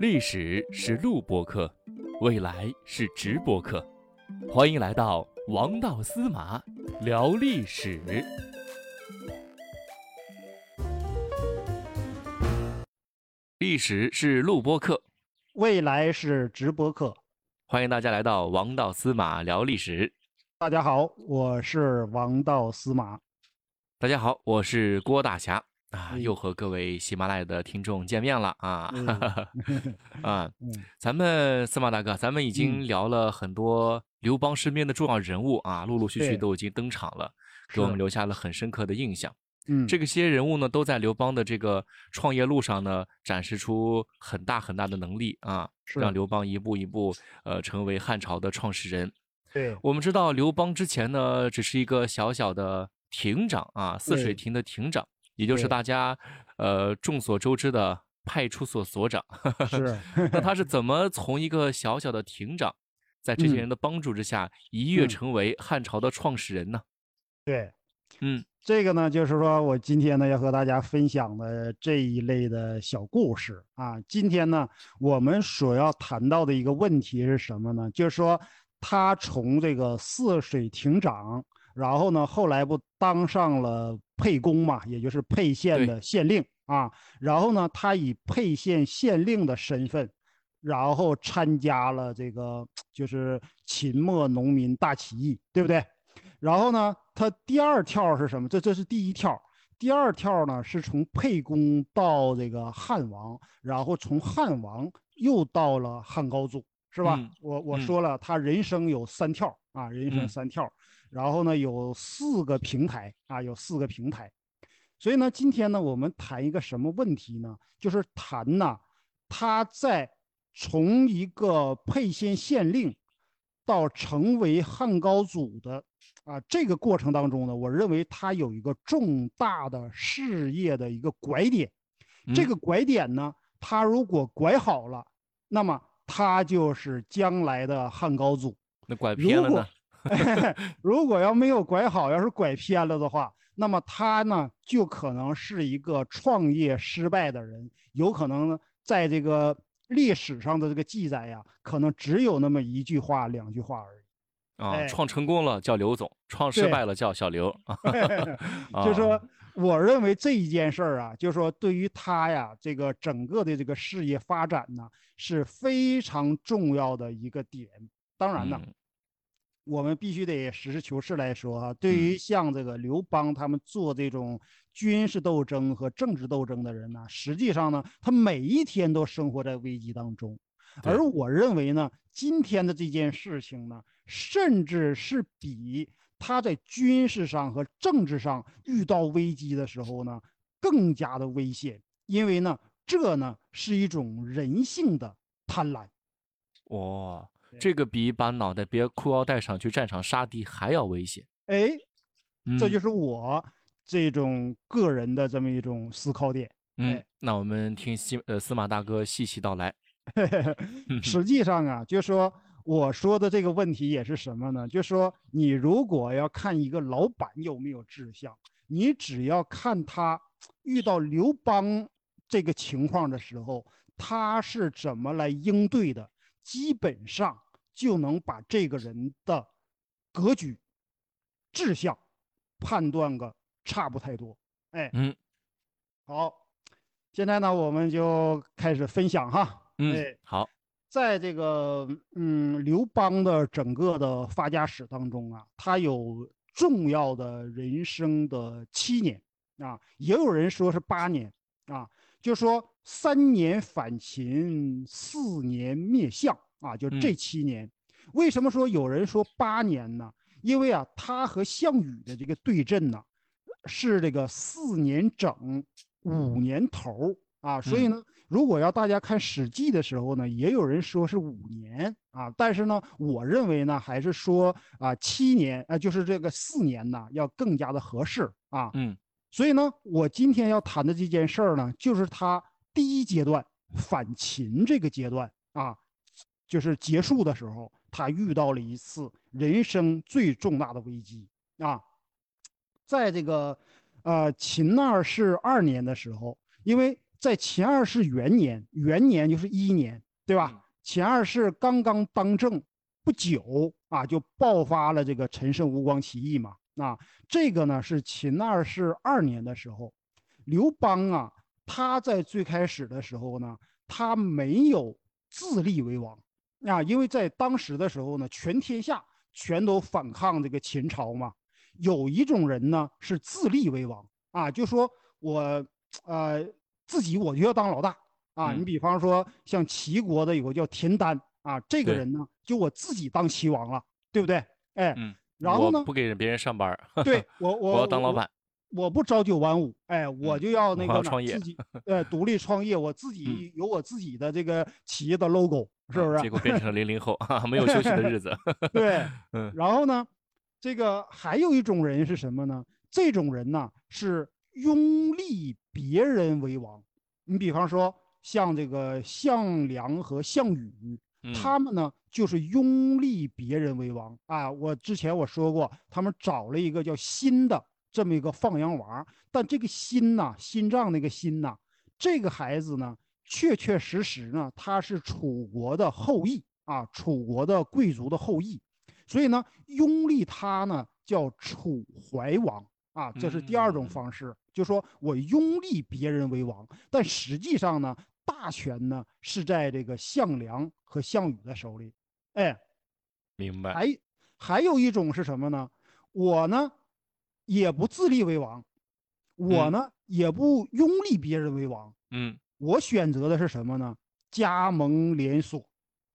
历史是录播课，未来是直播课。欢迎来到王道司马聊历史。历史是录播课，未来是直播课。欢迎大家来到王道司马聊历史。大家好，我是王道司马。大家好，我是郭大侠啊，嗯。又和各位喜马拉雅的听众见面了啊！嗯啊，嗯。咱们司马大哥，咱们已经聊了很多刘邦身边的重要人物啊，陆陆续续都已经登场了，给我们留下了很深刻的印象。嗯，这个些人物呢，都在刘邦的这个创业路上呢，展示出很大很大的能力啊，是。让刘邦一步一步呃成为汉朝的创始人。对。我们知道刘邦之前呢，只是一个小小的亭长啊，泗水亭的亭长，也就是大家呃众所周知的派出所所长。是那他是 怎么从一个小小的亭长，在这些嗯人的帮助之下，一跃嗯成为汉朝的创始人呢？对。嗯，这个呢，就是说我今天呢要和大家分享的这一类的小故事啊。今天呢，我们所要谈到的一个问题是什么呢？就是说他从这个泗水亭长，然后呢，后来不当上了沛公嘛，也就是沛县的县令啊。然后呢，他以沛县县令的身份，然后参加了这个就是秦末农民大起义，对不对？然后呢，他第二跳是什么？这这是第一跳。第二跳呢，是从沛公到这个汉王，然后从汉王又到了汉高祖，是吧？嗯我我嗯说了，他人生有三跳啊，人生嗯三跳。然后呢，有四个平台啊，有四个平台。所以呢，今天呢，我们谈一个什么问题呢？就是谈呢，他在从一个沛县县令到成为汉高祖的啊这个过程当中呢，我认为他有一个重大的事业的一个拐点。这嗯个拐点呢，他如果拐好了，那么他就是将来的汉高祖。那拐如果偏了呢？如果要没有拐好，要是拐偏了的话，那么他呢就可能是一个创业失败的人，有可能呢在这个历史上的这个记载呀，可能只有那么一句话、两句话而已。啊，哎创成功了叫刘总，创失败了叫小刘。就说啊，我认为这一件事儿啊，就说对于他呀，这个整个的这个事业发展呢，是非常重要的一个点。当然呢，嗯我们必须得实事求是来说啊，对于像这个刘邦他们做这种军事斗争和政治斗争的人呢，实际上呢，他每一天都生活在危机当中。而我认为呢，今天的这件事情呢，甚至是比他在军事上和政治上遇到危机的时候呢，更加的危险，因为呢，这呢是一种人性的贪婪。哇，对这个比把脑袋别裤腰带上去战场杀敌还要危险。哎，这嗯就是我这种个人的这么一种思考点。嗯哎，那我们听西呃司马大哥细细道来。实际上啊，就说我说的这个问题也是什么呢？就说你如果要看一个老板有没有志向，你只要看他遇到刘邦这个情况的时候，他是怎么来应对的，基本上就能把这个人的格局、志向判断个差不太多。哎，嗯好，现在呢，我们就开始分享哈。嗯哎，好，在这个嗯刘邦的整个的发家史当中啊，他有重要的人生的七年啊，也有人说是八年啊，就说三年反秦，四年灭项啊，就这嗯七年。为什么说有人说八年呢？因为啊，他和项羽的这个对阵呢，是这个四年整，五年头啊，所以嗯呢，如果要大家看《史记》的时候呢，也有人说是五年啊，但是呢，我认为呢，还是说啊七年啊，就是这个四年呢，要更加的合适啊。嗯所以呢，我今天要谈的这件事儿呢，就是他第一阶段反秦这个阶段啊，就是结束的时候，他遇到了一次人生最重大的危机啊。在这个呃秦二世二年的时候，因为在秦二世元年，元年就是一年，对吧？嗯秦二世刚刚当政不久啊，就爆发了这个陈胜吴广起义嘛。啊，这个呢是秦二世二年的时候，刘邦啊，他在最开始的时候呢，他没有自立为王啊，因为在当时的时候呢，全天下全都反抗这个秦朝嘛。有一种人呢是自立为王啊，就说我呃自己我就要当老大啊。嗯你比方说像齐国的有个叫田丹啊，这个人呢就我自己当齐王了，对不对？哎，嗯，然后呢不给别人上班儿，对我我我要当老板。我不朝九晚五，哎，我嗯就要那个自己 呃独立创业，我自己有我自己的这个企业的 logo，是不是？啊结果变成了零零后，哈哈，没有休息的日子。对，嗯然后呢，这个还有一种人是什么呢？这种人呢是拥立别人为王。你比方说像这个项梁和项羽，嗯他们呢就是拥立别人为王啊。我之前我说过，他们找了一个叫新的这么一个放羊娃，但这个心呐，心脏那个心呐，这个孩子呢，确确实实呢，他是楚国的后裔啊，楚国的贵族的后裔，所以呢，拥立他呢叫楚怀王啊，这是第二种嗯。方式，就说我拥立别人为王，但实际上呢，大权呢是在这个项梁和项羽的手里，哎，明白。还还有一种是什么呢？我呢也不自立为王，我嗯呢也不拥立别人为王，嗯我选择的是什么呢？加盟连锁。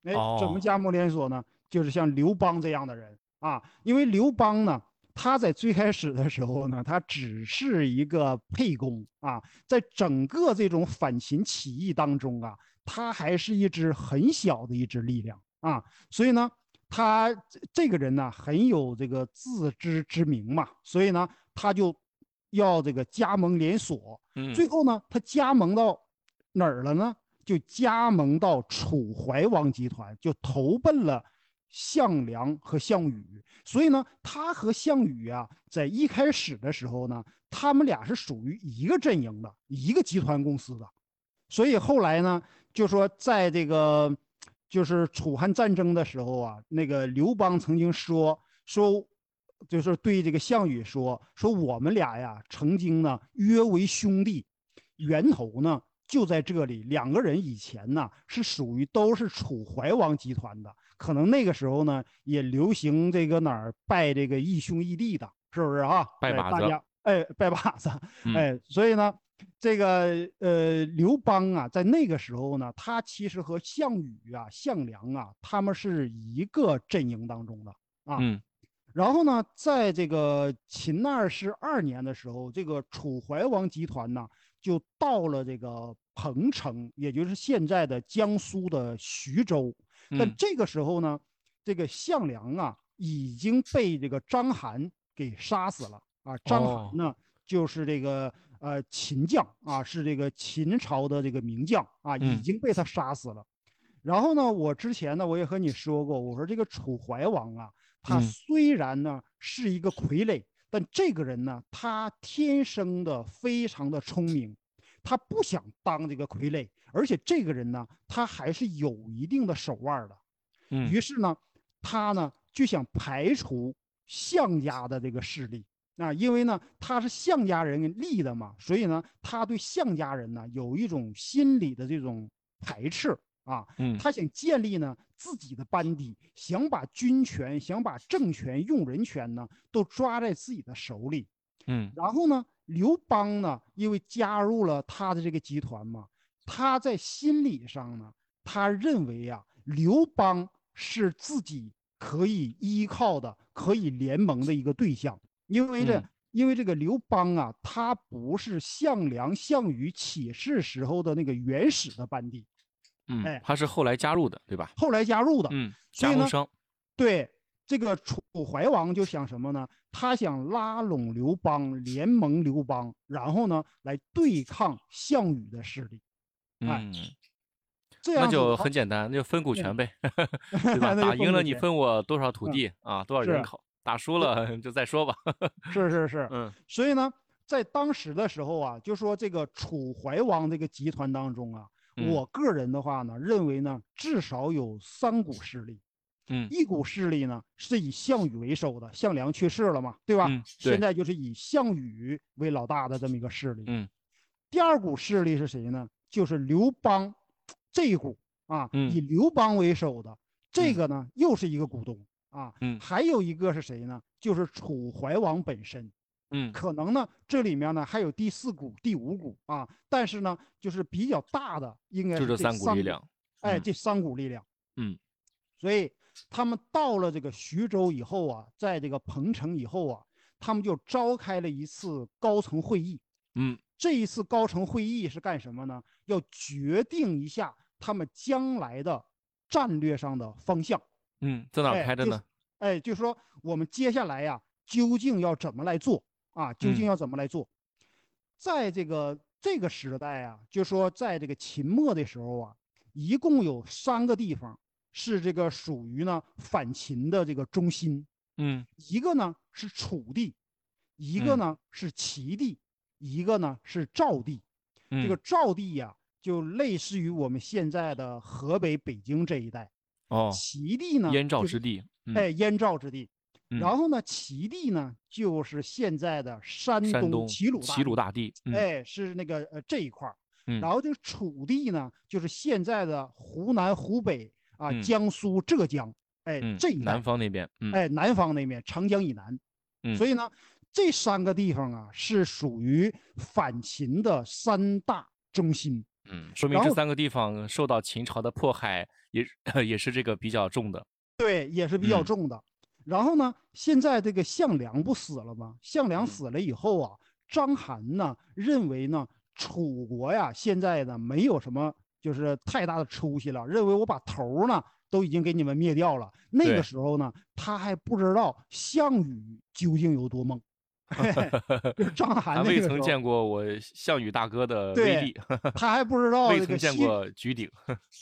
哎，怎么哦加盟连锁呢？就是像刘邦这样的人啊，因为刘邦呢，他在最开始的时候呢，他只是一个沛公啊，在整个这种反秦起义当中啊，他还是一支很小的一支力量啊，所以呢，他这这个人呢很有这个自知之明嘛，所以呢，他就要这个加盟连锁，嗯，最后呢，他加盟到哪儿了呢？就加盟到楚怀王集团，就投奔了项梁和项羽。所以呢，他和项羽啊，在一开始的时候呢，他们俩是属于一个阵营的，一个集团公司的。所以后来呢，就说在这个就是楚汉战争的时候啊，那个刘邦曾经说说，就是对这个项羽说说我们俩呀，曾经呢约为兄弟，源头呢就在这里。两个人以前呢是属于都是楚怀王集团的，可能那个时候呢也流行这个哪儿拜这个义兄义弟的，是不是啊？哎拜把子哎拜把子，嗯哎，所以呢，这个呃，刘邦啊，在那个时候呢，他其实和项羽啊、项梁啊，他们是一个阵营当中的啊。嗯然后呢，在这个秦二世二年的时候，这个楚怀王集团呢，就到了这个彭城，也就是现在的江苏的徐州。但嗯这个时候呢，这个项梁啊已经被这个章邯给杀死了啊。章哦邯呢，就是这个呃秦将啊，是这个秦朝的这个名将啊，已嗯经被他杀死了。然后呢，我之前呢，我也和你说过，我说这个楚怀王啊，他嗯虽然呢是一个傀儡，但这个人呢，他天生的非常的聪明，他不想当这个傀儡，而且这个人呢，他还是有一定的手腕的。嗯于是呢，他呢就想排除项家的这个势力啊，因为呢他是项家人立的嘛，所以呢他对项家人呢有一种心理的这种排斥啊。嗯他想建立呢自己的班底，想把军权、想把政权、用人权呢都抓在自己的手里。嗯然后呢，刘邦呢，因为加入了他的这个集团嘛，他在心理上呢，他认为啊，刘邦是自己可以依靠的、可以联盟的一个对象，因为这。嗯因为这个刘邦啊，他不是项梁、项羽起事时候的那个原始的班底，哎嗯，他是后来加入的，对吧？后来加入的。嗯，所以呢加盟商。对，这个楚怀王就想什么呢？他想拉拢刘邦，联盟刘邦，然后呢来对抗项羽的势力。哎嗯，这样那就很简单，那就分股权嗯呗，对吧？打赢了你分我多少土嗯地啊，多少人口；打输了 就再说吧。是 是是，嗯所以呢，在当时的时候啊，就说这个楚怀王这个集团当中啊，嗯我个人的话呢，认为呢，至少有三股势力。嗯一股势力呢是以项羽为首的，项梁去世了嘛，对吧？嗯对现在就是以项羽为老大的这么一个势力。嗯第二股势力是谁呢？就是刘邦这一股啊，嗯以刘邦为首的这个呢，又是一个股东啊。嗯还有一个是谁呢？就是楚怀王本身。嗯可能呢，这里面呢还有第四股、第五股啊，但是呢，就是比较大的应该就是这三股力量。哎，嗯这三股力量。嗯，所以他们到了这个徐州以后啊，在这个彭城以后啊，他们就召开了一次高层会议。嗯这一次高层会议是干什么呢？要决定一下他们将来的战略上的方向。嗯，在哪开的呢？哎，就是说我们接下来呀，究竟要怎么来做啊？究竟嗯要怎么来做？在这个这个时代啊，就说在这个秦末的时候啊，一共有三个地方是这个属于呢反秦的这个中心，嗯一个呢是楚地，一个嗯呢是齐地，一个呢是赵地。这个嗯赵地呀、就类似于我们现在的河北、北京这一带。哦，齐地呢，燕赵之地。嗯哎，燕赵之地。嗯然后呢，齐地呢，就是现在的山东齐鲁齐鲁大大地。哎，是那个呃这一块儿。嗯然后这个楚地呢，就是现在的湖南、湖北啊、嗯江苏、浙江，哎，嗯这一南，方那边。嗯哎，南方那边长江以南。嗯所以呢，这三个地方啊，是属于反秦的三大中心。嗯，说明这三个地方受到秦朝的迫害，也 也是这个比较重的。对，也是比较嗯重的。然后呢，现在这个项梁不死了吗？项梁嗯死了以后啊，章邯呢认为呢，楚国呀现在呢没有什么就是太大的出息了，认为我把头呢都已经给你们灭掉了。那个时候呢，他还不知道项羽究竟有多猛。就是章邯还未曾见过我项羽大哥的威对力，他还不知道 未曾见过举鼎。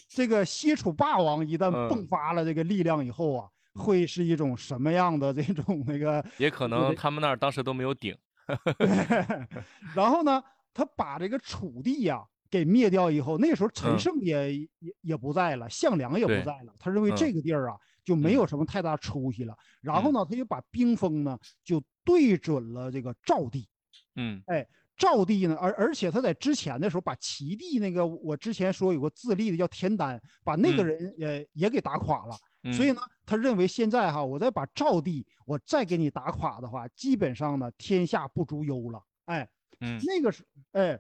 这个西楚霸王一旦迸嗯发了这个力量以后啊，会是一种什么样的这种那个？也可能他们那儿当时都没有鼎。然后呢，他把这个楚地呀、给灭掉以后，那时候陈嗯胜也、也也不在了，项梁也不在了，他认为嗯这个地儿啊、就没嗯有什么太大出息了。然后呢，他就把兵锋呢就对准了这个赵地。嗯哎赵地呢，而而且他在之前的时候把齐地那个，我之前说有个自立的叫田丹，把那个嗯人也、也给打垮了。嗯，所以呢，他认为现在哈，我再把赵地我再给你打垮的话，基本上呢天下不足忧了。哎，嗯那个时哎，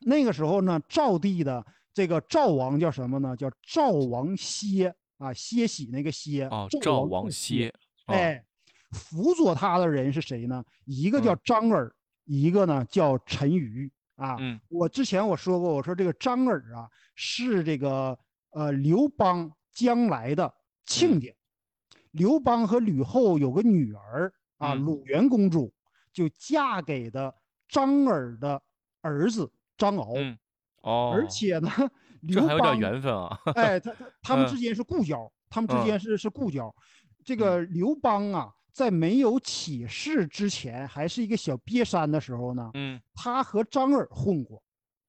那个时候呢，赵地的这个赵王叫什么呢？叫赵王歇啊，歇喜那个歇。哦，赵王歇。哦，哎，辅佐他的人是谁呢？一个叫嗯张耳，一个呢叫陈馀啊。嗯我之前我说过，我说这个张耳啊是这个呃刘邦将来的亲嗯家。刘邦和吕后有个女儿啊，嗯鲁元公主就嫁给的张耳的儿子张敖，嗯，哦，而且呢，刘这还有点邦缘分啊。哎，他他 他们嗯之间是故交，他们之嗯间是是故交。这个刘邦啊，在没有起事之前，还是一个小瘪三的时候呢，嗯他和张耳混过。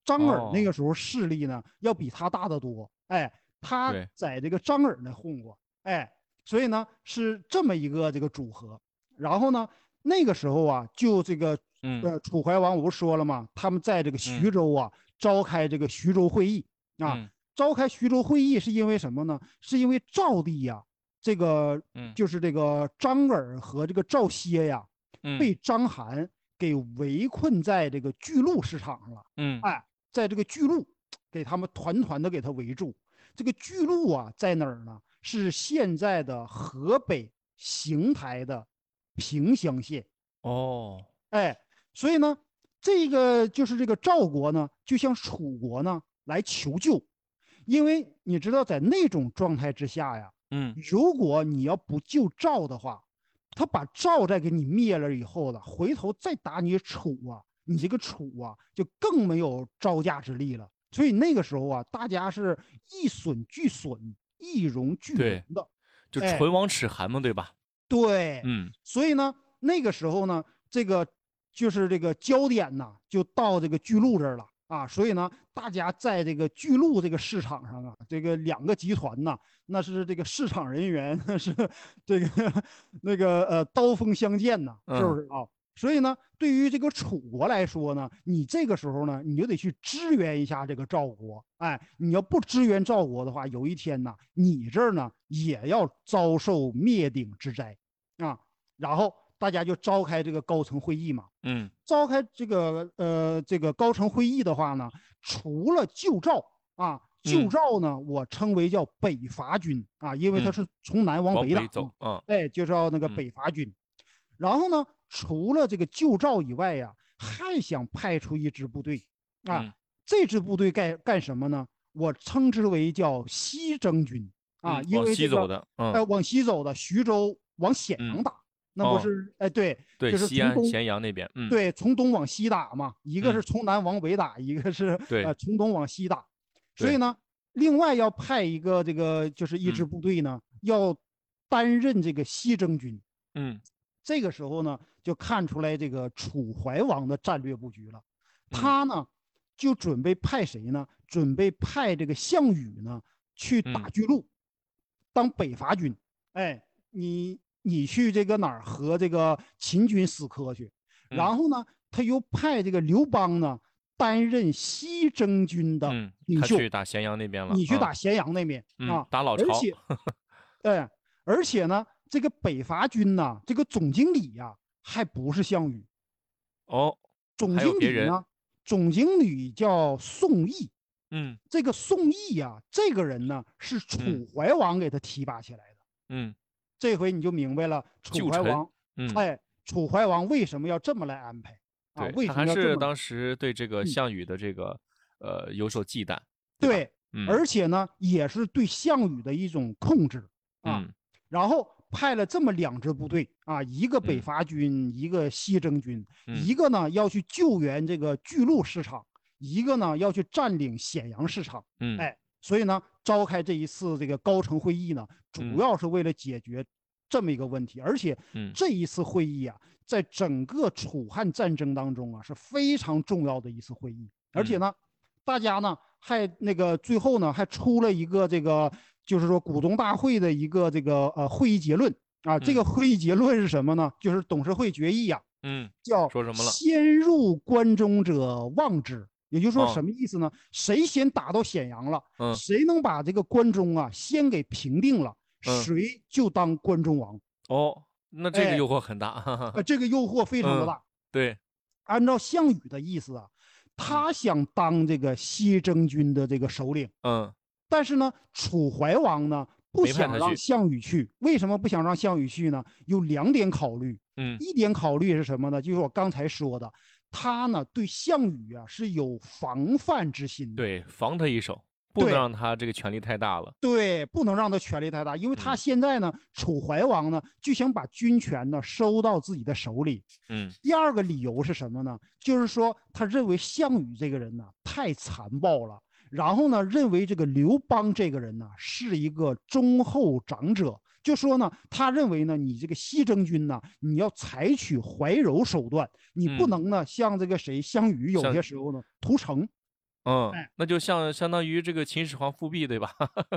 张耳那哦个时候势力呢，要比他大得多。哎，他在这个张耳那混过。哎，所以呢是这么一个这个组合。然后呢，那个时候啊，就这个嗯呃，楚怀王我不是说了吗？他们在这个徐嗯州啊，召开这个徐州会议啊。嗯召开徐州会议是因为什么呢？是因为赵地呀，这个嗯就是这个张耳和这个赵歇呀，嗯被章邯给围困在这个巨鹿市场上了。嗯哎，在这个巨鹿，给他们团团的给他围住。这个巨鹿啊，在哪儿呢？是现在的河北邢台的平乡县。哦哎，所以呢，这个就是这个赵国呢，就像楚国呢来求救，因为你知道，在那种状态之下呀，嗯如果你要不救赵的话，他把赵再给你灭了以后了，回头再打你楚啊，你这个楚啊就更没有招架之力了。所以那个时候啊，大家是一损俱损，一荣俱荣的。就哎唇亡齿寒嘛，对吧？对，嗯所以呢，那个时候呢，这个就是这个焦点呢，就到这个巨鹿这儿了啊。所以呢，大家在这个巨鹿这个市场上啊，这个两个集团呢，那是这个市场人员那 是这个那个呃刀锋相见呐，是不是啊？所以呢，对于这个楚国来说呢，你这个时候呢，你就得去支援一下这个赵国。哎，你要不支援赵国的话，有一天呢，你这儿呢也要遭受灭顶之灾啊。然后大家就召开这个高层会议嘛。嗯，召开这个呃这个高层会议的话呢，除了旧赵啊，旧赵呢，我称为叫北伐军啊，因为他是从南往北打走啊。哎，就叫那个北伐军。然后呢？除了这个旧赵以外呀，还想派出一支部队，啊，这支部队干干什么呢？我称之为叫西征军啊，因为西走的，呃，往西走的，徐州往咸阳打，那不是哎，对，就是西安咸阳那边，对，从东往西打嘛，一个是从南往北打，一个是呃从东往西打，所以呢，另外要派一个这个就是一支部队呢，要担任这个西征军，嗯，这个时候呢。就看出来这个楚怀王的战略布局了，他呢就准备派谁呢？准备派这个项羽呢去打巨鹿，当北伐军。哎，你你去这个哪儿和这个秦军死磕去？然后呢，他又派这个刘邦呢担任西征军的领袖。去打咸阳那边了。你去打咸阳那边啊？打老巢。而且，哎，而且呢，这个北伐军呢，这个总经理呀。还不是项羽，哦，总经理呢？总经理叫宋义，嗯，这个宋义呀，这个人呢是楚怀王给他提拔起来的，嗯，这回你就明白了，楚怀王，哎，楚怀王为什么要这么来安排？啊，为什么还是当时对这个项羽的这个呃有所忌惮，对，而且呢也是对项羽的一种控制啊，然后。派了这么两支部队啊，一个北伐军，一个西征军，一个呢要去救援这个巨鹿市场，一个呢要去占领咸阳市场。嗯，哎，所以呢，召开这一次这个高层会议呢，主要是为了解决这么一个问题。而且，这一次会议啊，在整个楚汉战争当中啊，是非常重要的一次会议。而且呢，大家呢还那个最后呢还出了一个这个。就是说，股东大会的一个这个呃会议结论啊，这个会议结论是什么呢？就是董事会决议呀，嗯，叫说什么了？先入关中者望之，也就是说什么意思呢？谁先打到咸阳了，嗯，谁能把这个关中啊先给平定了，谁就当关中王。哦，那这个诱惑很大，呃，这个诱惑非常的大。对，按照项羽的意思啊，他想当这个西征军的这个首领，嗯。但是呢，楚怀王呢不想让项羽去，为什么不想让项羽去呢？有两点考虑。嗯，一点考虑是什么呢？就是我刚才说的，他呢对项羽啊是有防范之心的，对，防他一手，不能让他这个权力太大了。对，不能让他权力太大，因为他现在呢，楚怀王呢就想把军权呢收到自己的手里。嗯，第二个理由是什么呢？就是说他认为项羽这个人呢太残暴了。然后呢，认为这个刘邦这个人呢是一个忠厚长者，就说呢，他认为呢，你这个西征军呢，你要采取怀柔手段，你不能呢像这个谁项羽有些时候呢屠城。嗯，那就像相当于这个秦始皇复辟，对吧？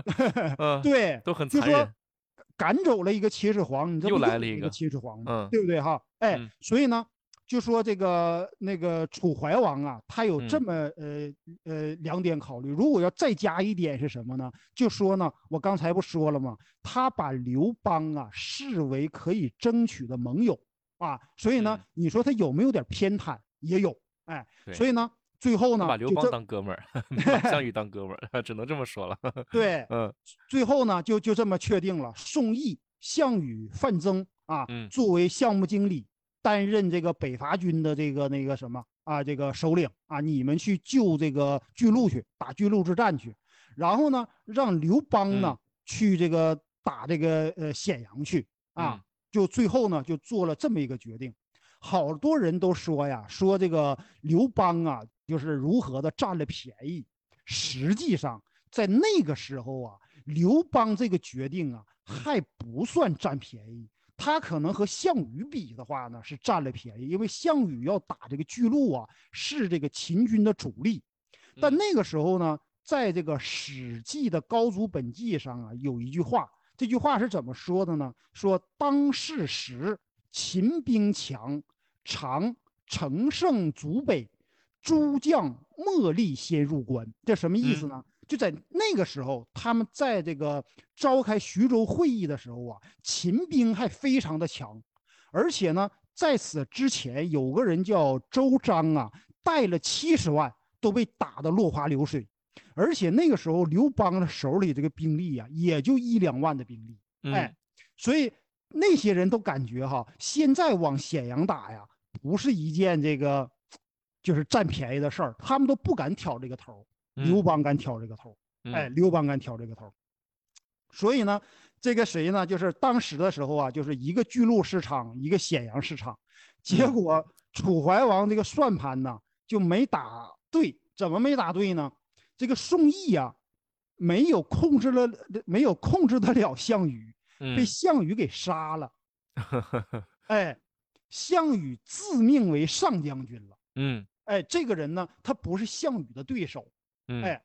嗯，对，都很残忍。赶走了一个秦始皇，你这又来了一个秦始皇，嗯，对不对哈？哎，所以呢。就说这个那个楚怀王啊，他有这么呃呃两点考虑。如果要再加一点是什么呢？就说呢，我刚才不说了吗？他把刘邦啊视为可以争取的盟友啊，所以呢，你说他有没有点偏袒？也有，哎，所以呢，最后呢，把刘邦当哥们儿，把项羽当哥们儿，只能这么说了。对，嗯，最后呢，就就这么确定了，宋义、项羽、范增啊，作为项目经理。担任这个北伐军的这个那个什么啊，这个首领啊，你们去救这个巨鹿去，打巨鹿之战去，然后呢，让刘邦呢去这个打这个呃咸阳去啊，就最后呢就做了这么一个决定。好多人都说呀，说这个刘邦啊，就是如何的占了便宜。实际上在那个时候啊，刘邦这个决定啊还不算占便宜。他可能和项羽比的话呢，是占了便宜，因为项羽要打这个巨鹿啊，是这个秦军的主力。但嗯那个时候呢，在这个《史记》的《高祖本纪》上啊，有一句话，这句话是怎么说的呢？说当世时，秦兵强，常乘胜卒北，诸将莫力先入关。这什么意思呢？就在那个时候，他们在这个召开徐州会议的时候啊，秦兵还非常的强，而且呢，在此之前有个人叫周章啊，带了七十万，都被打得落花流水。而且那个时候，刘邦的手里这个兵力啊，也就一两万的兵力，哎嗯，所以那些人都感觉哈，现在往咸阳打呀，不是一件这个就是占便宜的事儿，他们都不敢挑这个头刘邦敢挑这个头哎，刘邦敢挑这个头。所以呢，这个谁呢？就是当时的时候啊，就是一个巨鹿市场，一个咸阳市场，结嗯果楚怀王这个算盘呢就没打对，怎么没打对呢？这个宋义呀、没有控制了，没有控制得了项羽，被嗯项羽给杀了。哎，项羽自命为上将军了。嗯哎，这个人呢，他不是项羽的对手。嗯哎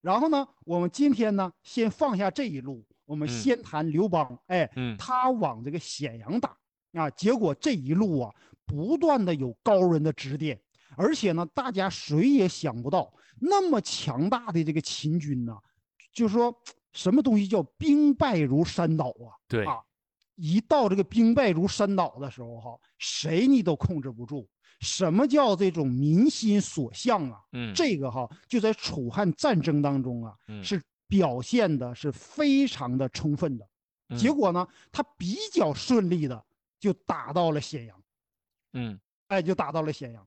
然后呢，我们今天呢，先放下这一路，我们嗯先谈刘邦。哎，嗯他往这个咸阳打啊，结果这一路啊，不断的有高人的指点，而且呢，大家谁也想不到，那么强大的这个秦军呢，就说什么东西叫兵败如山倒啊？对啊，一到这个兵败如山倒的时候哈，谁你都控制不住。什么叫这种民心所向啊？嗯这个哈，就在楚汉战争当中啊，嗯是表现的是非常的充分的。结嗯果呢，他比较顺利的就打到了咸阳，嗯，哎，就打到了咸阳。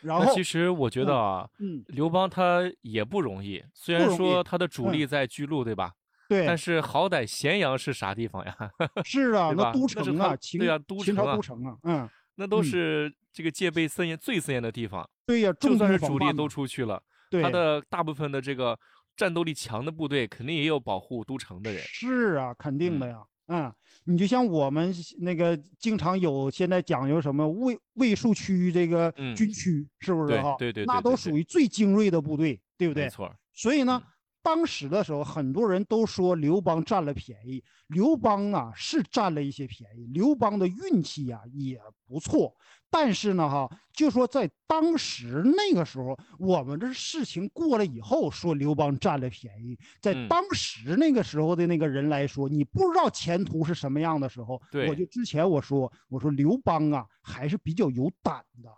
然后那其，实我觉得啊，嗯，刘邦他也不容易，虽然不说他的主嗯力在巨鹿，对吧？对，但是好歹咸阳是啥地方呀？是啊，那都城啊，秦对啊都秦朝都城啊，嗯，那都嗯是这个戒备森严、最森严的地方。对呀，就算是主力都出去了，对他的大部分的这个战斗力强的部队，肯定也有保护都城的人。是啊，肯定的嗯呀。嗯，你就像我们那个经常有现在讲究什么卫卫戍区这个嗯军区，是不是对哈？对对那对对对都属于最精锐的部队，对不对？没错，所以呢嗯，当时的时候，很多人都说刘邦占了便宜。刘邦啊是占了一些便宜，刘邦的运气呀、也不错。但是呢，哈，就说在当时那个时候，我们这事情过了以后，说刘邦占了便宜，在嗯当时那个时候的那个人来说，你不知道前途是什么样的时候，对我就之前我说，我说刘邦啊还是比较有胆的，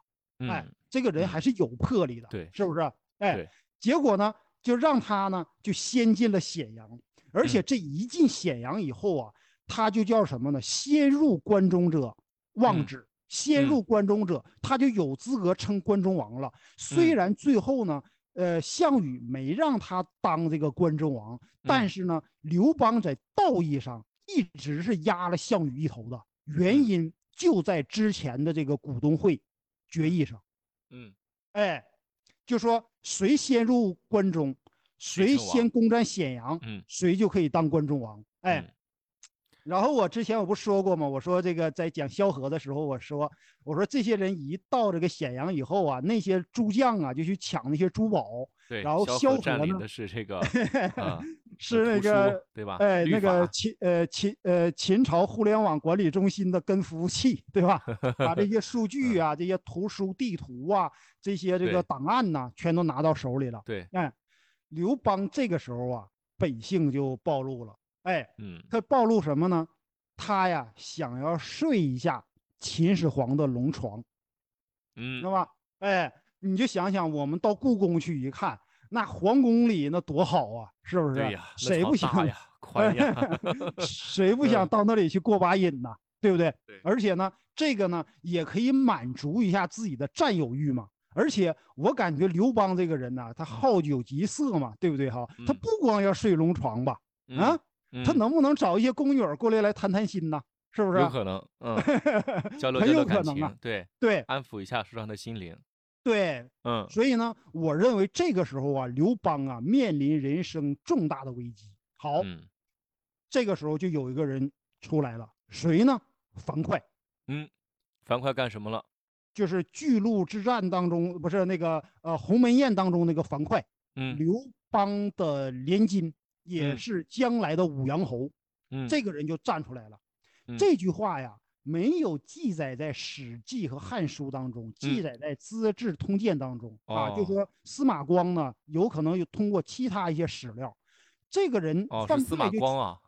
哎嗯，，这个人嗯还是有魄力的，对是不是？哎，结果呢，就让他呢就先进了咸阳，而且嗯。这一进咸阳以后啊，他就叫什么呢？先入关中者望嗯之，先嗯。入关中者，他就有资格称关中王了。虽嗯。然最后呢，呃，项羽没让他当这个关中王，但嗯。是呢，刘邦在道义上一直是压了项羽一头的，原嗯。因就在之前的这个股东会决议上。嗯。哎，就说谁先入关中，谁先攻占咸阳，嗯。谁就可以当关中王。哎，嗯然后我之前我不说过吗？我说这个在讲萧何的时候，我说我说这些人一到这个咸阳以后啊，那些诸将啊就去抢那些珠宝，对，然后萧萧何呢是这个 啊是那个对吧？哎，那个秦呃秦呃秦朝互联网管理中心的根服务器，对吧？把这些数据啊、这些图书、地图啊、这些这个档案呐、全都拿到手里了。对，哎，刘邦这个时候啊，本性就暴露了。哎，嗯他暴露什么呢？他呀想要睡一下秦始皇的龙床，嗯知道吧？哎，你就想想，我们到故宫去一看，那皇宫里那多好啊，是不是？对呀，谁不想呀，宽呀？谁不想嗯到那里去过把瘾呢？对不对？对而且呢，这个呢也可以满足一下自己的占有欲嘛。而且我感觉刘邦这个人呢，他好酒极色嘛，对不对哈？他嗯不光要睡龙床吧？啊，嗯，他嗯能不能找一些宫女过来来谈谈心呢？是不是？有可能，嗯，交流很有交流感可能啊情，对，对安抚一下受伤的心灵，对，嗯所以呢，我认为这个时候啊，刘邦啊面临人生重大的危机。好，嗯这个时候就有一个人出来了，谁呢？樊哙，嗯，樊哙干什么了？就是巨鹿之战当中，不是那个呃鸿门宴当中那个樊哙，嗯刘邦的连襟，也嗯是将来的武阳侯。嗯，这个人就站出来了。嗯这句话呀，没有记载在《史记》和《汉书》当中，记载在《资治通鉴》当中、啊。就说司马光呢，有可能有通过其他一些史料，这个人哦，范是司马光啊。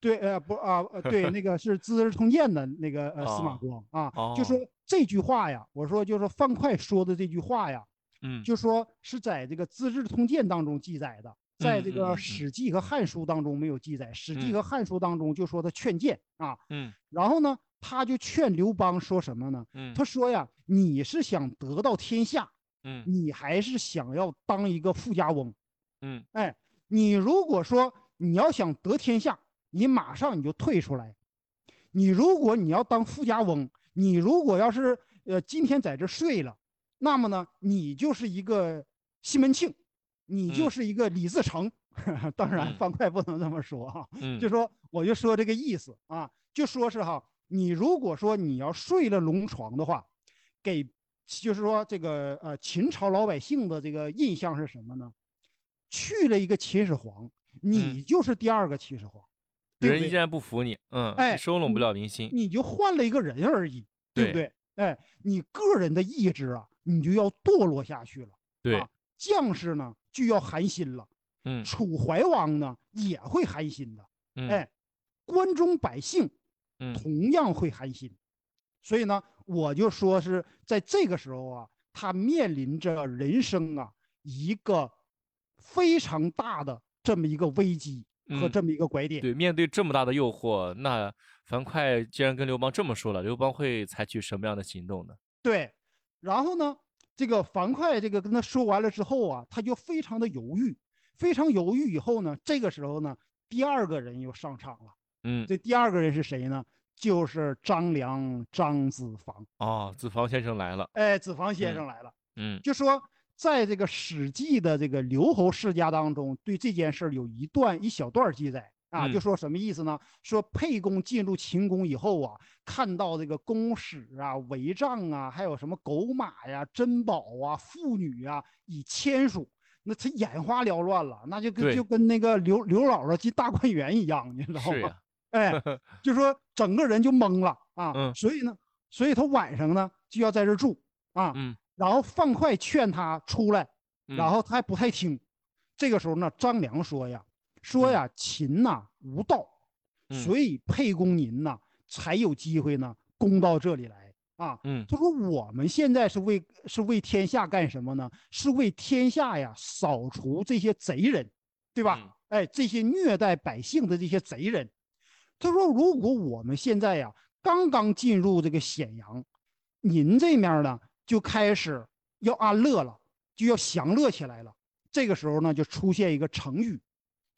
对，呃，不啊，呃对，那个是《资治通鉴》的那个呃司马哦光啊，哦就说这句话呀，我说就是范哙说的这句话呀，嗯，就说是在这个《资治通鉴》当中记载的，在这个《史记》和《汉书》当中没有记载，《史记》嗯和《汉书》当中就说他劝谏啊，嗯然后呢，他就劝刘邦说什么呢？嗯，他说呀，你是想得到天下，嗯你还是想要当一个富家翁？嗯哎，你如果说你要想得天下，你马上你就退出来。你如果你要当富家翁，你如果要是呃今天在这睡了，那么呢，你就是一个西门庆，你就嗯是一个李自成。当然，方块不能这么说啊，嗯，就说我就说这个意思啊，就说是哈，你如果说你要睡了龙床的话，给就是说这个呃秦朝老百姓的这个印象是什么呢？去了一个秦始皇，你就是第二个秦始皇，对不对？人依然不服你，嗯，哎你收拢不了民心。你就换了一个人而已，对不对对？哎，你个人的意志啊，你就要堕落下去了。对啊，将士呢就要寒心了，嗯楚怀王呢也会寒心的，嗯，哎，关中百姓嗯同样会寒心。所以呢，我就说是在这个时候啊，他面临着人生啊一个非常大的这么一个危机和嗯这么一个拐点。对，面对这么大的诱惑，那樊哙既然跟刘邦这么说了，刘邦会采取什么样的行动呢？对，然后呢，这个樊哙这个跟他说完了之后啊，他就非常的犹豫，非常犹豫以后呢，这个时候呢，第二个人又上场了。嗯，这第二个人是谁呢？就是张良张子房。哦，子房先生来了。哎，子房先嗯生来了，嗯就说在这个《史记》的这个刘侯世家当中，对这件事儿有一段一小段记载啊，就嗯说什么意思呢？说沛公进入秦宫以后啊，看到这个宫室啊、帷帐啊，还有什么狗马呀、珍宝啊、妇女啊，以千数。那他眼花缭乱了，那就跟就跟那个刘刘姥姥进大观园一样，你知道吗？哎，就说整个人就懵了啊。嗯所以呢，所以他晚上呢就要在这住啊。嗯然后范哙劝他出来，嗯然后他还不太听。这个时候呢，张良说呀，说呀，秦呐无道，嗯所以沛公您呐才有机会呢攻到这里来啊。嗯他说我们现在是为是为天下干什么呢？是为天下呀扫除这些贼人，对吧？嗯哎，这些虐待百姓的这些贼人。他说，如果我们现在呀刚刚进入这个咸阳，您这面呢就开始要安乐了，就要享乐起来了。这个时候呢，就出现一个成语，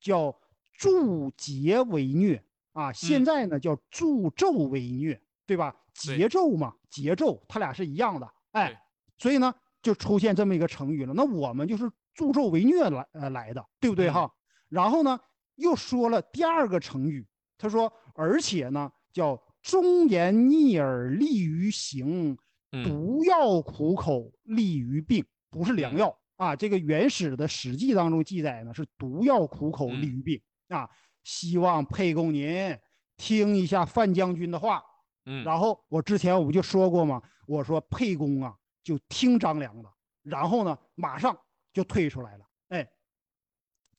叫助桀为虐啊。现嗯在呢叫助纣为虐，对吧？对桀纣嘛，桀纣，他俩是一样的。对哎，所以呢，就出现这么一个成语了。那我们就是助纣为虐来呃来的，对不对嗯哈？然后呢，又说了第二个成语，他说，而且呢叫忠言逆耳利于行，嗯毒药苦口利于病，不是良嗯药啊。这个原始的《史记》当中记载呢是毒药苦口利嗯于病啊。希望沛公您听一下范将军的话。嗯，然后我之前我不就说过吗？我说沛公啊就听张良的，然后呢马上就退出来了。哎，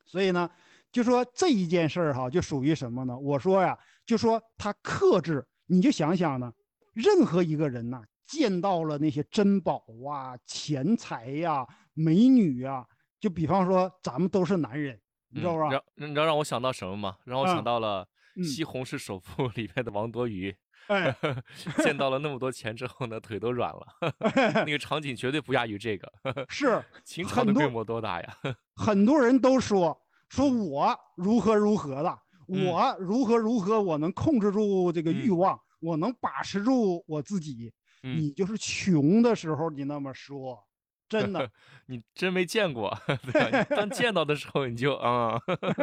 所以呢就说这一件事儿哈，就属于什么呢？我说呀，就说他克制，你就想想呢，任何一个人呐、见到了那些珍宝啊、钱财呀、美女啊、就比方说咱们都是男人，你知道吧？嗯让你知道让我想到什么吗？让我啊想到了嗯《西红柿首富》里面的王多鱼，哎，见到了那么多钱之后呢，腿都软了。那个场景绝对不亚于这个。是秦朝的规模多大呀？很多人都说说我如何如何的，嗯我如何如何，我能控制住这个欲嗯望，我能把持住我自己。嗯你就是穷的时候，你那么说，真的，你真没见过，对吧？当见到的时候你就啊，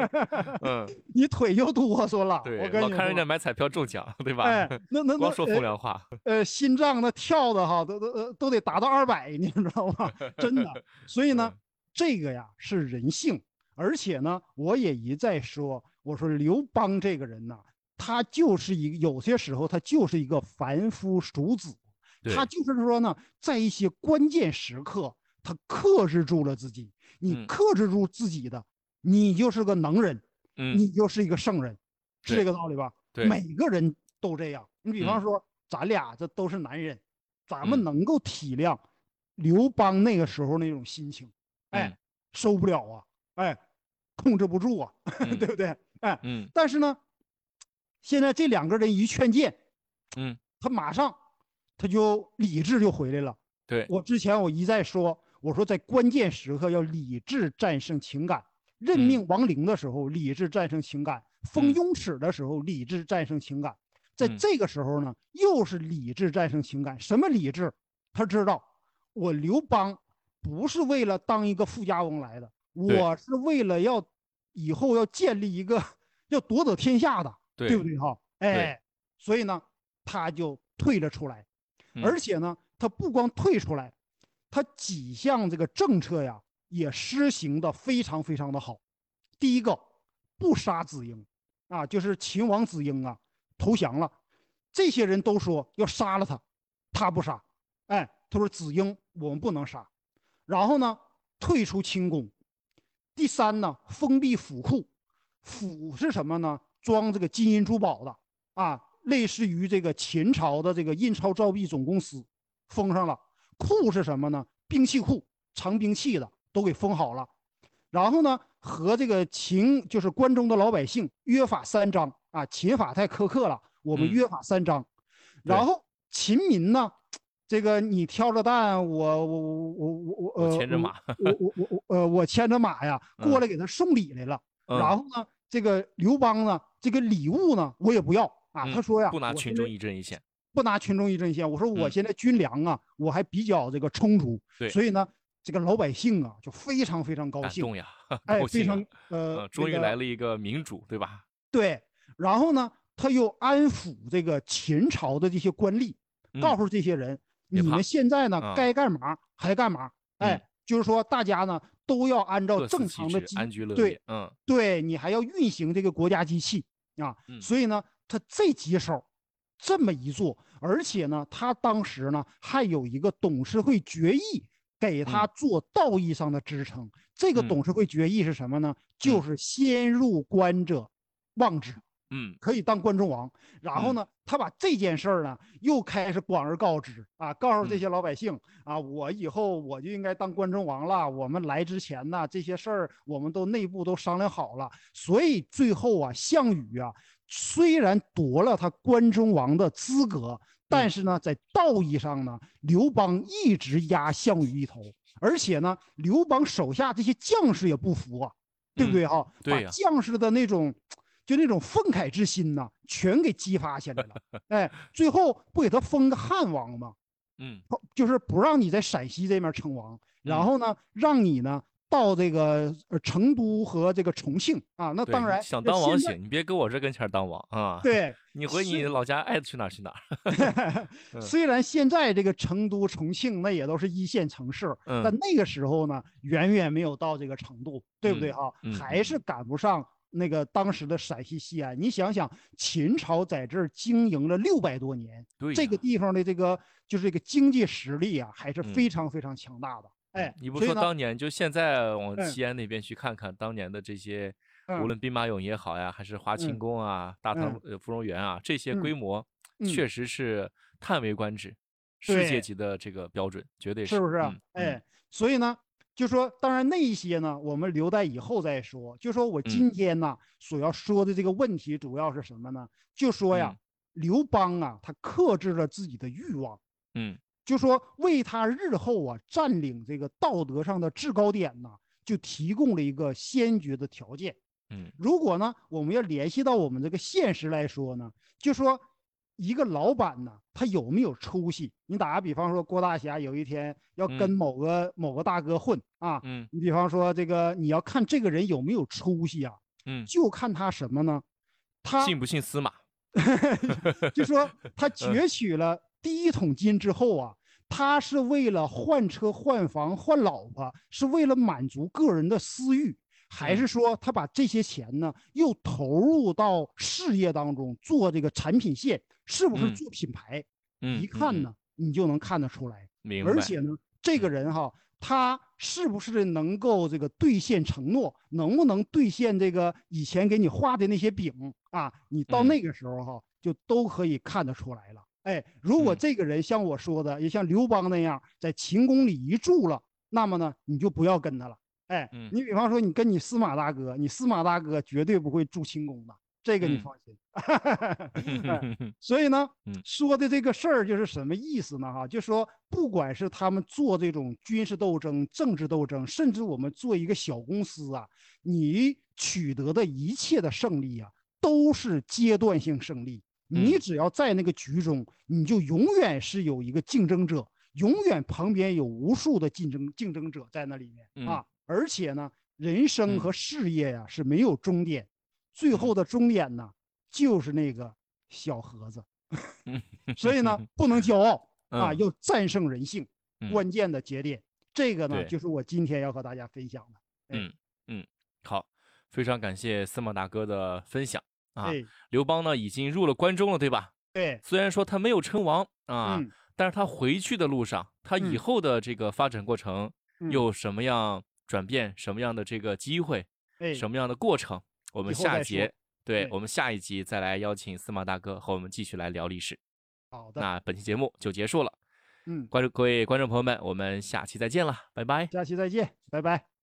嗯，你腿就哆嗦了。对，我跟你老看人家，买彩票中奖，对吧？哎，那那那光说风呃凉话，呃，心脏那跳的哈，都都呃都得达到二百，你知道吗？真的。所以呢嗯，这个呀是人性，而且呢，我也一再说，我说刘邦这个人呐，他就是一个有些时候他就是一个凡夫俗子，他就是说呢，在一些关键时刻，他克制住了自己。你嗯克制住自己的，你就是个能人，嗯，你就是一个圣人，是这个道理吧？对每个人都这样。你比方嗯说，咱俩这都是男人，咱嗯们能够体谅刘邦那个时候那种心情，哎嗯，受不了啊，哎，控制不住啊，嗯对不对？哎，嗯但是呢，现在这两个人一劝谏，嗯，他马上他就理智就回来了。对，我之前我一再说，我说在关键时刻要理智战胜情感，任嗯命亡灵的时候理智战胜情感，封嗯雍齿的时候理智战胜情感，在嗯这个时候呢，又是理智战胜情感。什么理智？他知道我刘邦不是为了当一个富家翁来的，我是为了要以后要建立一个 要夺得天下的，对不对哈？哎，所以呢，他就退了出来。嗯而且呢，他不光退出来，他几项这个政策呀也施行的非常非常的好。第一个，不杀子婴，啊，就是秦王子婴啊投降了，这些人都说要杀了他，他不杀，哎，他说子婴我们不能杀，然后呢退出清宫。第三呢，封闭府库，府是什么呢？装这个金银珠宝的啊，类似于这个秦朝的这个印钞造币总公司，封上了。库是什么呢？兵器库，藏兵器的都给封好了。然后呢，和这个秦就是关中的老百姓约法三章啊，秦法太苛刻了，我们嗯约法三章。对然后秦民呢，这个你挑着担，我我我我我我呃我牵着马，我我我我呃我牵着马呀 过来给他送礼来了。嗯然后呢，这个刘邦呢，这个礼物呢，我也不要啊。嗯他说呀，不拿群众一针一线，不拿群众一针线。我说我嗯。现在军粮啊，我还比较这个充足，所以呢，这个老百姓啊就非常非常高兴，哎，非常呃呃，，终于来了一个民主，对吧？对。然后呢，他又安抚这个秦朝的这些官吏，告嗯诉这些人，你们现在呢啊该干嘛还干嘛，哎嗯，就是说大家呢都要按照正，常的对，嗯。对你还要运行这个国家机器啊，嗯。所以呢，他这几手这么一做，而且呢，他当时呢还有一个董事会决议给他做道义上的支撑。这个嗯董事会决议是什么呢？就是先入关者望之，嗯可以当关中王。然后呢，他把这件事儿呢又开始广而告之啊，告诉这嗯些老百姓啊，我以后我就应该当关中王了。我们来之前呢，这些事儿我们都内部都商量好了。所以最后啊，项羽啊，虽然夺了他关中王的资格，但嗯是呢，在道义上呢，刘邦一直压项羽一头，而且呢，刘邦手下这些将士也不服啊，对不嗯对哈？把对呀将士的那种。就那种愤慨之心呐，全给激发起来了。哎，最后不给他封个汉王吗？嗯就是不让你在陕西这面称王，然嗯后呢，让你呢到这个呃成都和这个重庆啊。那当然想当王行，你别搁我这跟前当王啊！对，你回你老家爱去哪儿去哪儿。嗯虽然现在这个成都、重庆那也都是一线城市，嗯但那个时候呢，远远没有到这个程度，对不对嗯哈？嗯还是赶不上那个当时的陕西西安。你想想，秦朝在这儿经营了六百多年，这个地方的这个就是这个经济实力啊，还是嗯非常非常强大的。哎，你不说当年，就现在往嗯。西安那边去看看当年的这些，嗯无论兵马俑也好呀，还是华清嗯宫啊、大唐呃芙蓉园啊，这些嗯规模嗯确。实是叹为观止，世界级的这个标准，绝对是是不是哎，所以呢，就说当然那一些呢，我们留在以后再说。就说我嗯。今天呢、所要说的这个问题主要是什么呢？就说呀，刘邦啊，他克制了自己的欲望，嗯就说为他日后啊占领这个道德上的制高点呢，就提供了一个先决的条件。嗯如果呢，我们要联系到我们这个现实来说呢，就说一个老板呢，他有没有出息？你打个比方说，郭大侠有一天要跟嗯某个、某个大哥混啊，嗯你比方说这个，你要看这个人有没有出息啊，嗯，就看他什么呢？他信不信司马？就说他攫取了第一桶金之后啊，他是为了换车、换房、换老婆，是为了满足个人的私欲，还是说他把这些钱呢又投入到事业当中做这个产品线，是不是嗯做品牌？嗯，一看嗯，呢，你就能看得出来。明白。而且呢，这个人哈，他是不是能够这个兑现承诺，能不能兑现这个以前给你画的那些饼啊？你到嗯那个时候哈，就都可以看得出来了。哎，如果嗯这个人像我说的，也像刘邦那样在秦宫里一住了，那么呢，你就不要跟他了。哎嗯，你比方说你跟你司马大哥，你司马大哥绝对不会住秦宫的，这个你嗯放心。哎 所以呢嗯，说的这个事儿就是什么意思呢？哈，就说不管是他们做这种军事斗争、政治斗争，甚至我们做一个小公司啊，你取得的一切的胜利啊，都是阶段性胜利。你嗯只要在那个局中，你就永远是有一个竞争者，永远旁边有无数的竞争竞争者在那里面啊。而且呢，人生嗯和事业呀、是没有终点，最后的终点呢，就是那个小盒子。嗯 所以呢，不能骄傲 啊，嗯要战胜人性，嗯关键的节点。这个呢，就是我今天要和大家分享的。嗯嗯，好，非常感谢司马大哥的分享啊。哎，刘邦呢已经入了关中了，对吧？对，虽然说他没有称王啊，嗯，但是他回去的路上，他以嗯后的这个发展过程嗯有什么样转变，什么样的这个机会，哎，什么样的过程，我们下节对对我们下一集再来邀请司马大哥和我们继续来聊历史。好的，那本期节目就结束了，嗯，观众各位观众朋友们，我们下期再见了，拜拜。下期再见，拜拜。